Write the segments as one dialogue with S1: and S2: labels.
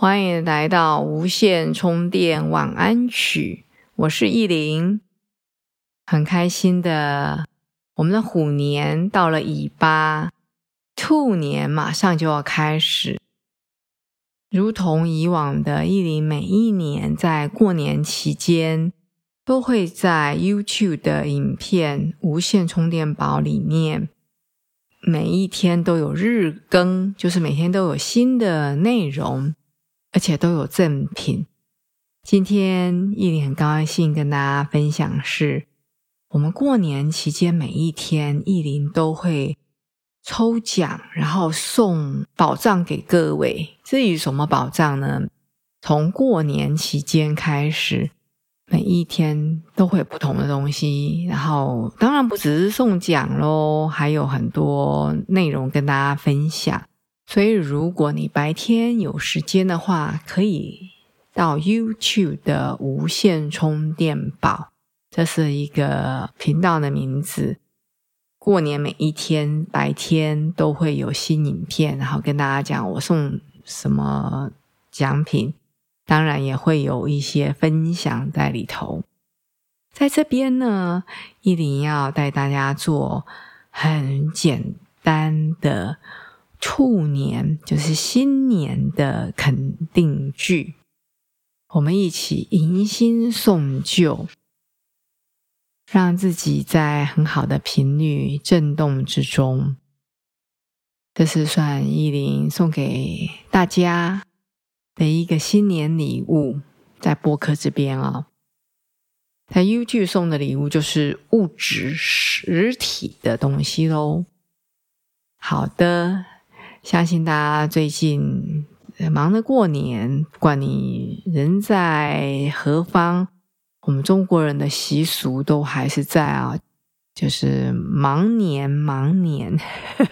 S1: 欢迎来到无线充电晚安曲，我是意林，很开心的。我们的虎年到了尾巴，兔年马上就要开始。如同以往的意林，每一年在过年期间，都会在 YouTube 的影片无线充电宝里面，每一天都有日更，就是每天都有新的内容。而且都有赠品。今天毅林很高兴跟大家分享，是我们过年期间每一天，毅林都会抽奖，然后送宝藏给各位。至于什么宝藏呢？从过年期间开始，每一天都会有不同的东西。然后当然不只是送奖喽，还有很多内容跟大家分享。所以，如果你白天有时间的话，可以到 YouTube 的无线充电宝，这是一个频道的名字。过年每一天白天都会有新影片，然后跟大家讲我送什么奖品，当然也会有一些分享在里头。在这边呢，一林要带大家做很简单的。兔年就是新年的肯定句，我们一起迎新送旧，让自己在很好的频率震动之中。这是算依林送给大家的一个新年礼物，在播客这边啊，在 YouTube 送的礼物就是物质实体的东西喽。好的。相信大家最近忙着过年，不管你人在何方，我们中国人的习俗都还是在啊，就是忙年忙年，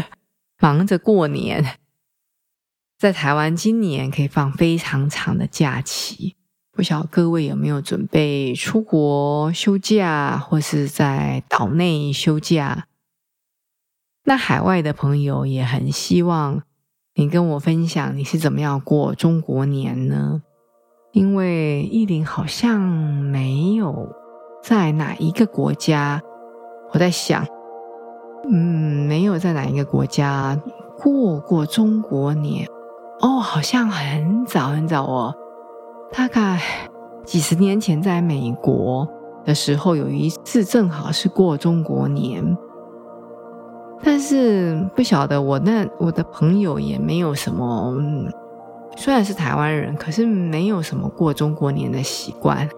S1: 忙着过年。在台湾今年可以放非常长的假期，不晓得各位有没有准备出国休假，或是在岛内休假？那海外的朋友也很希望你跟我分享你是怎么样过中国年呢？因为意林好像没有在哪一个国家，我在想，嗯，没有在哪一个国家过过中国年。哦，好像很早很早哦，大概几十年前在美国的时候，有一次正好是过中国年。但是不晓得我那我的朋友也没有什么，虽然是台湾人，可是没有什么过中国年的习惯。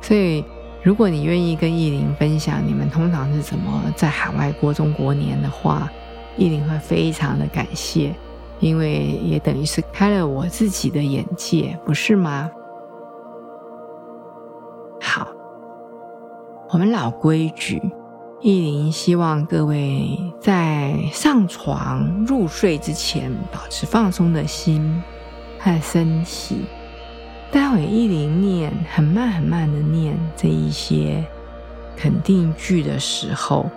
S1: 所以，如果你愿意跟意林分享你们通常是怎么在海外过中国年的话，意林会非常的感谢，因为也等于是开了我自己的眼界，不是吗？好，我们老规矩。意林希望各位在上床入睡之前，保持放松的心和身体。待会意林念很慢很慢的念这一些肯定句的时候，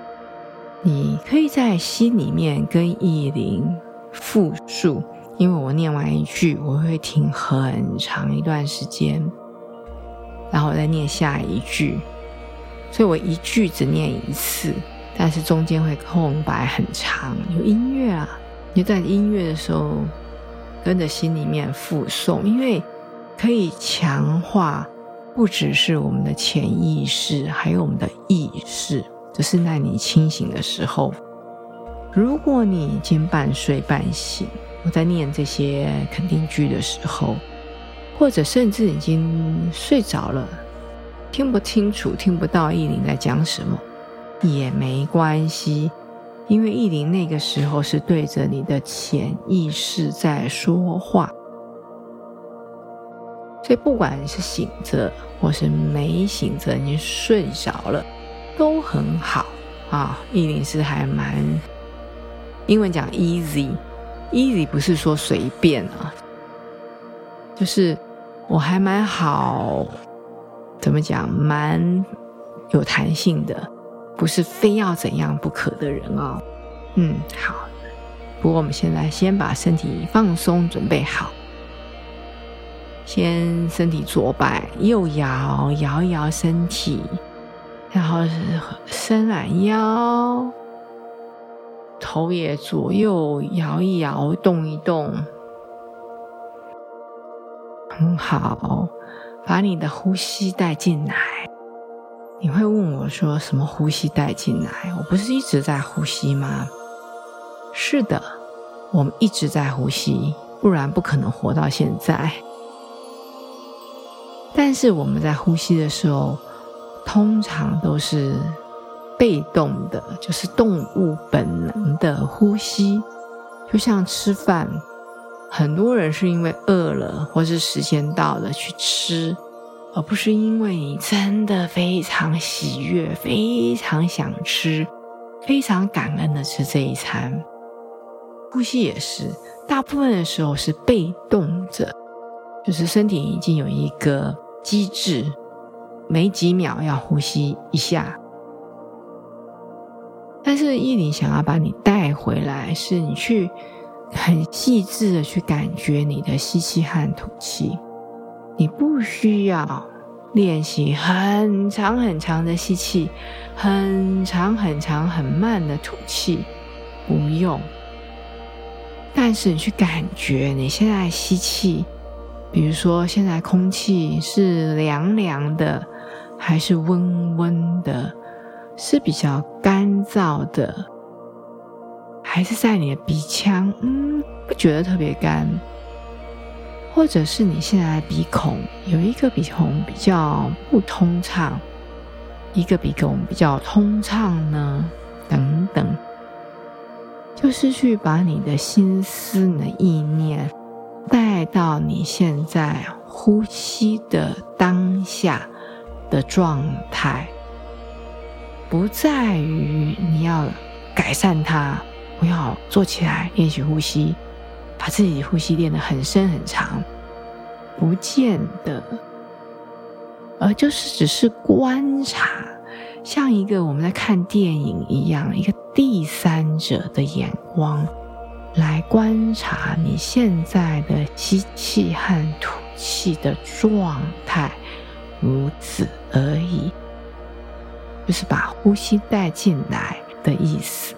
S1: 你可以在心里面跟意林复述。因为我念完一句，我会停很长一段时间，然后再念下一句。所以我一句只念一次，但是中间会空白很长。有音乐啊，你在音乐的时候跟着心里面复诵，因为可以强化不只是我们的潜意识，还有我们的意识。就是在你清醒的时候，如果你已经半睡半醒，我在念这些肯定句的时候，或者甚至已经睡着了。听不清楚，听不到意林在讲什么，也没关系，因为意林那个时候是对着你的潜意识在说话，所以不管是醒着或是没醒着，你睡着了都很好。啊。意林是还蛮英文讲 easy，easy 不是说随便啊，就是我还蛮好，怎么讲，蛮有弹性的，不是非要怎样不可的人哦。嗯，好。不过我们现在先把身体放松，准备好。先身体左摆，右摇，摇一摇身体，然后伸懒腰，头也左右摇一摇，动一动，很好。把你的呼吸带进来。你会问我说：“什么呼吸带进来？”我不是一直在呼吸吗？是的，我们一直在呼吸，不然不可能活到现在。但是我们在呼吸的时候，通常都是被动的，就是动物本能的呼吸，就像吃饭，很多人是因为饿了或是时间到了去吃，而不是因为你真的非常喜悦、非常想吃、非常感恩的吃这一餐。呼吸也是，大部分的时候是被动着，就是身体已经有一个机制，每几秒要呼吸一下。但是意林想要把你带回来，是你去很细致的去感觉你的吸气和吐气。你不需要练习很长很长的吸气，很长很长很慢的吐气，不用。但是你去感觉你现在吸气，比如说现在空气是凉凉的，还是温温的，是比较干燥的，还是在你的鼻腔，嗯，不觉得特别干，或者是你现在鼻孔有一个鼻孔比较不通畅，一个鼻孔比较通畅呢，等等。就是去把你的心思、你的意念带到你现在呼吸的当下的状态，不在于你要改善它，不要坐起来练习呼吸，把自己呼吸练得很深很长，不见得，而就是只是观察。像一个我们在看电影一样，一个第三者的眼光来观察你现在的吸气和吐气的状态，如此而已，就是把呼吸带进来的意思。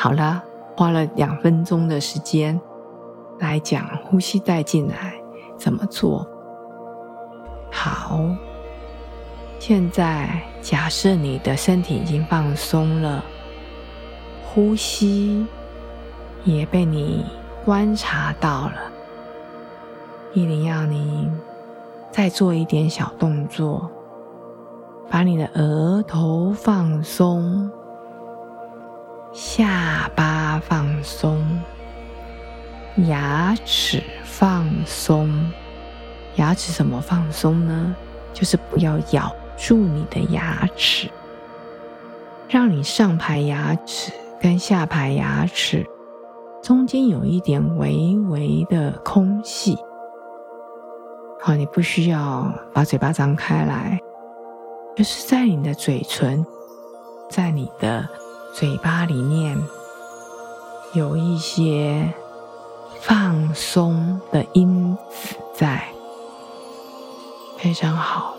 S1: 好了，花了两分钟的时间来讲呼吸带进来怎么做，好。现在，假设你的身体已经放松了，呼吸也被你观察到了。依林要你再做一点小动作，把你的额头放松，下巴放松，牙齿放松。牙齿怎么放松呢？就是不要咬。住你的牙齿，让你上排牙齿跟下排牙齿中间有一点微微的空隙。好，你不需要把嘴巴张开来，就是在你的嘴唇，在你的嘴巴里面有一些放松的因子在，非常好。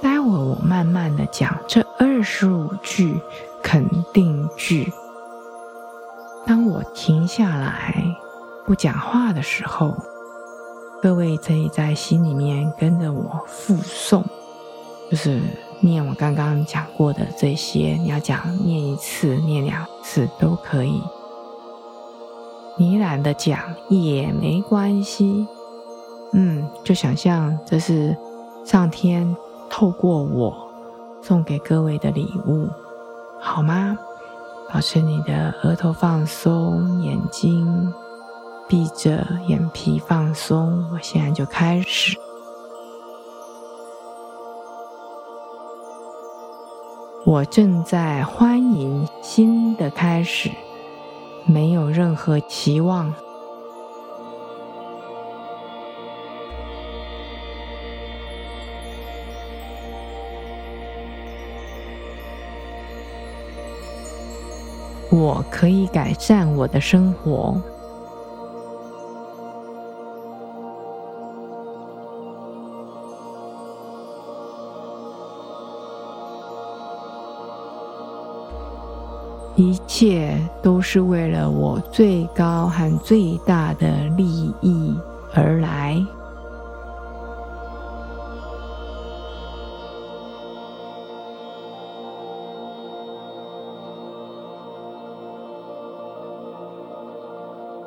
S1: 待会我慢慢的讲这二十五句肯定句。当我停下来不讲话的时候，各位可以在心里面跟着我复诵，就是念我刚刚讲过的这些。你要讲念一次、念两次都可以。你懒得讲也没关系，嗯，就想象这是上天。透过我送给各位的礼物，好吗？保持你的额头放松，眼睛闭着眼皮放松。我现在就开始。我正在欢迎新的开始，没有任何期望。我可以改善我的生活。一切都是为了我最高和最大的利益而来。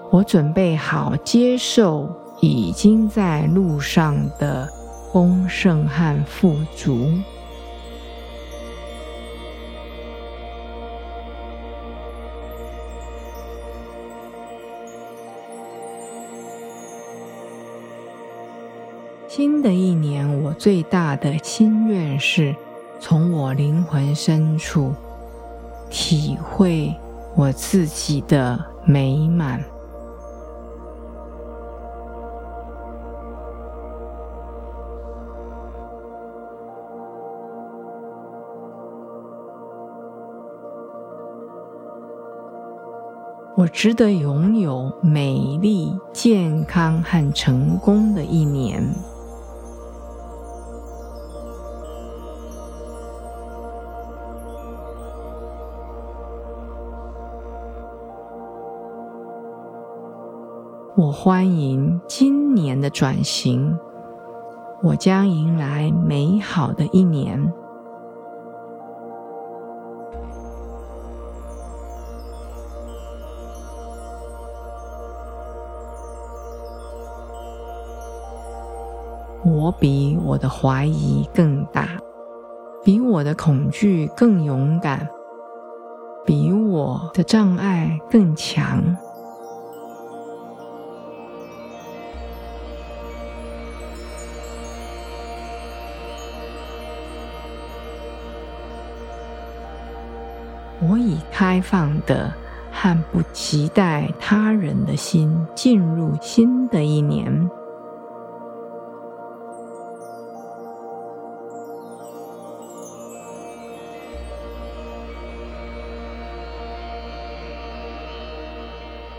S1: 我准备好接受已经在路上的丰盛和富足。新的一年，我最大的心愿是从我灵魂深处体会我自己的美满。我值得拥有美丽、健康和成功的一年。我欢迎今年的转型，我将迎来美好的一年。我比我的怀疑更大，比我的恐惧更勇敢，比我的障碍更强。开放的和不期待他人的心进入新的一年。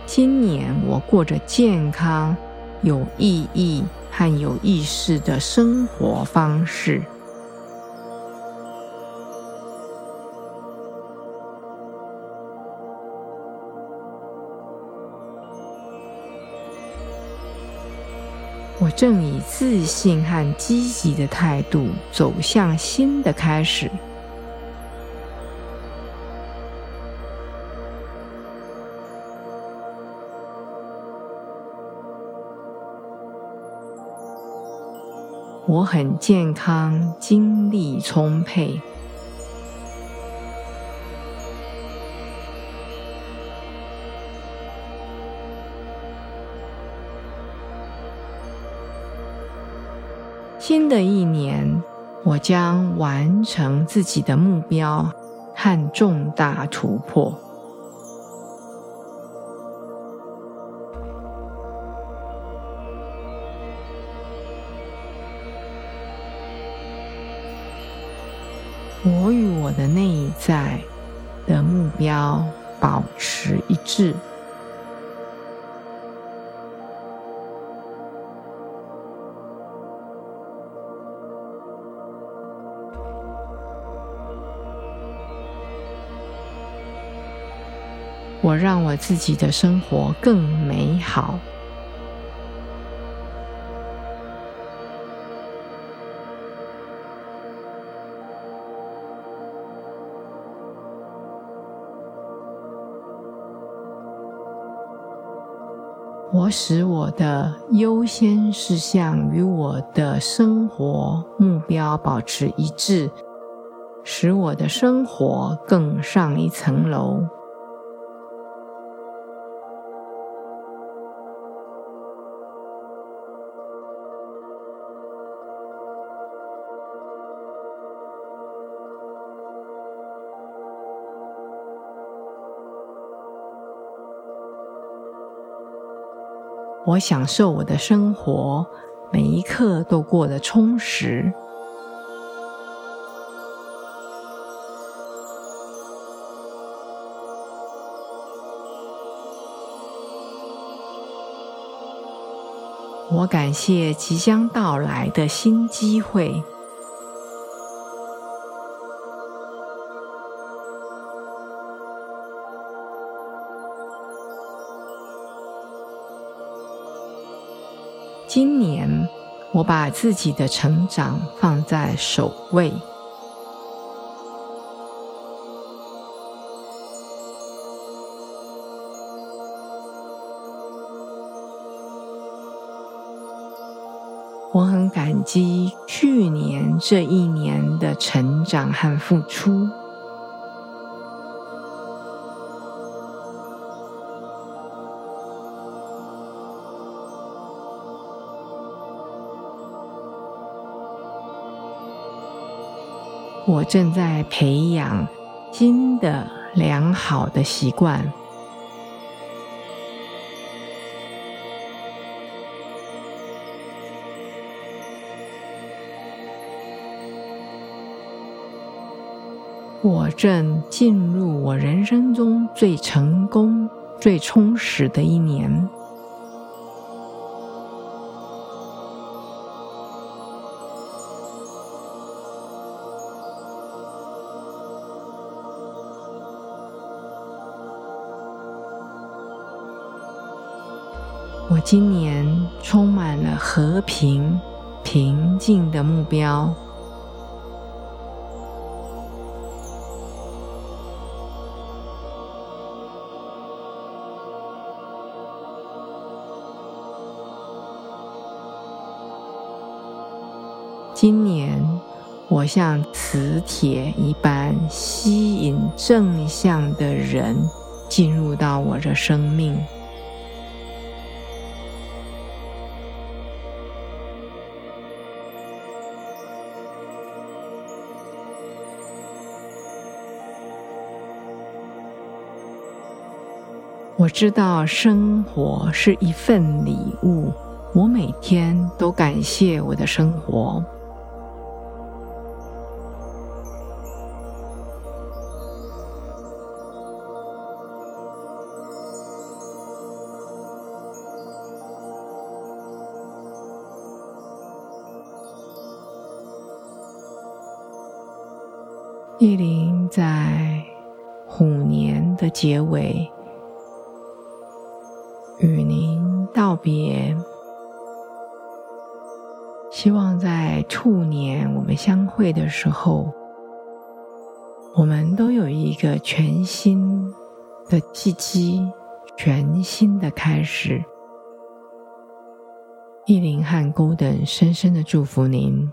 S1: 今年我过着健康、有意义和有意识的生活方式。正以自信和积极的态度走向新的开始。我很健康，精力充沛。新的一年，我将完成自己的目标和重大突破。我与我的内在的目标保持一致。让我自己的生活更美好。我使我的优先事项与我的生活目标保持一致，使我的生活更上一层楼。我享受我的生活，每一刻都过得充实。我感谢即将到来的新机会。今年，我把自己的成长放在首位。我很感激去年这一年的成长和付出。我正在培养新的良好的习惯。我正进入我人生中最成功、最充实的一年。我今年充满了和平、平静的目标。今年，我像磁铁一般吸引正向的人进入到我的生命。我知道生活是一份礼物，我每天都感谢我的生活。意林在虎年的结尾。别，希望在兔年我们相会的时候，我们都有一个全新的契机，全新的开始。意林和勾等深深的祝福您。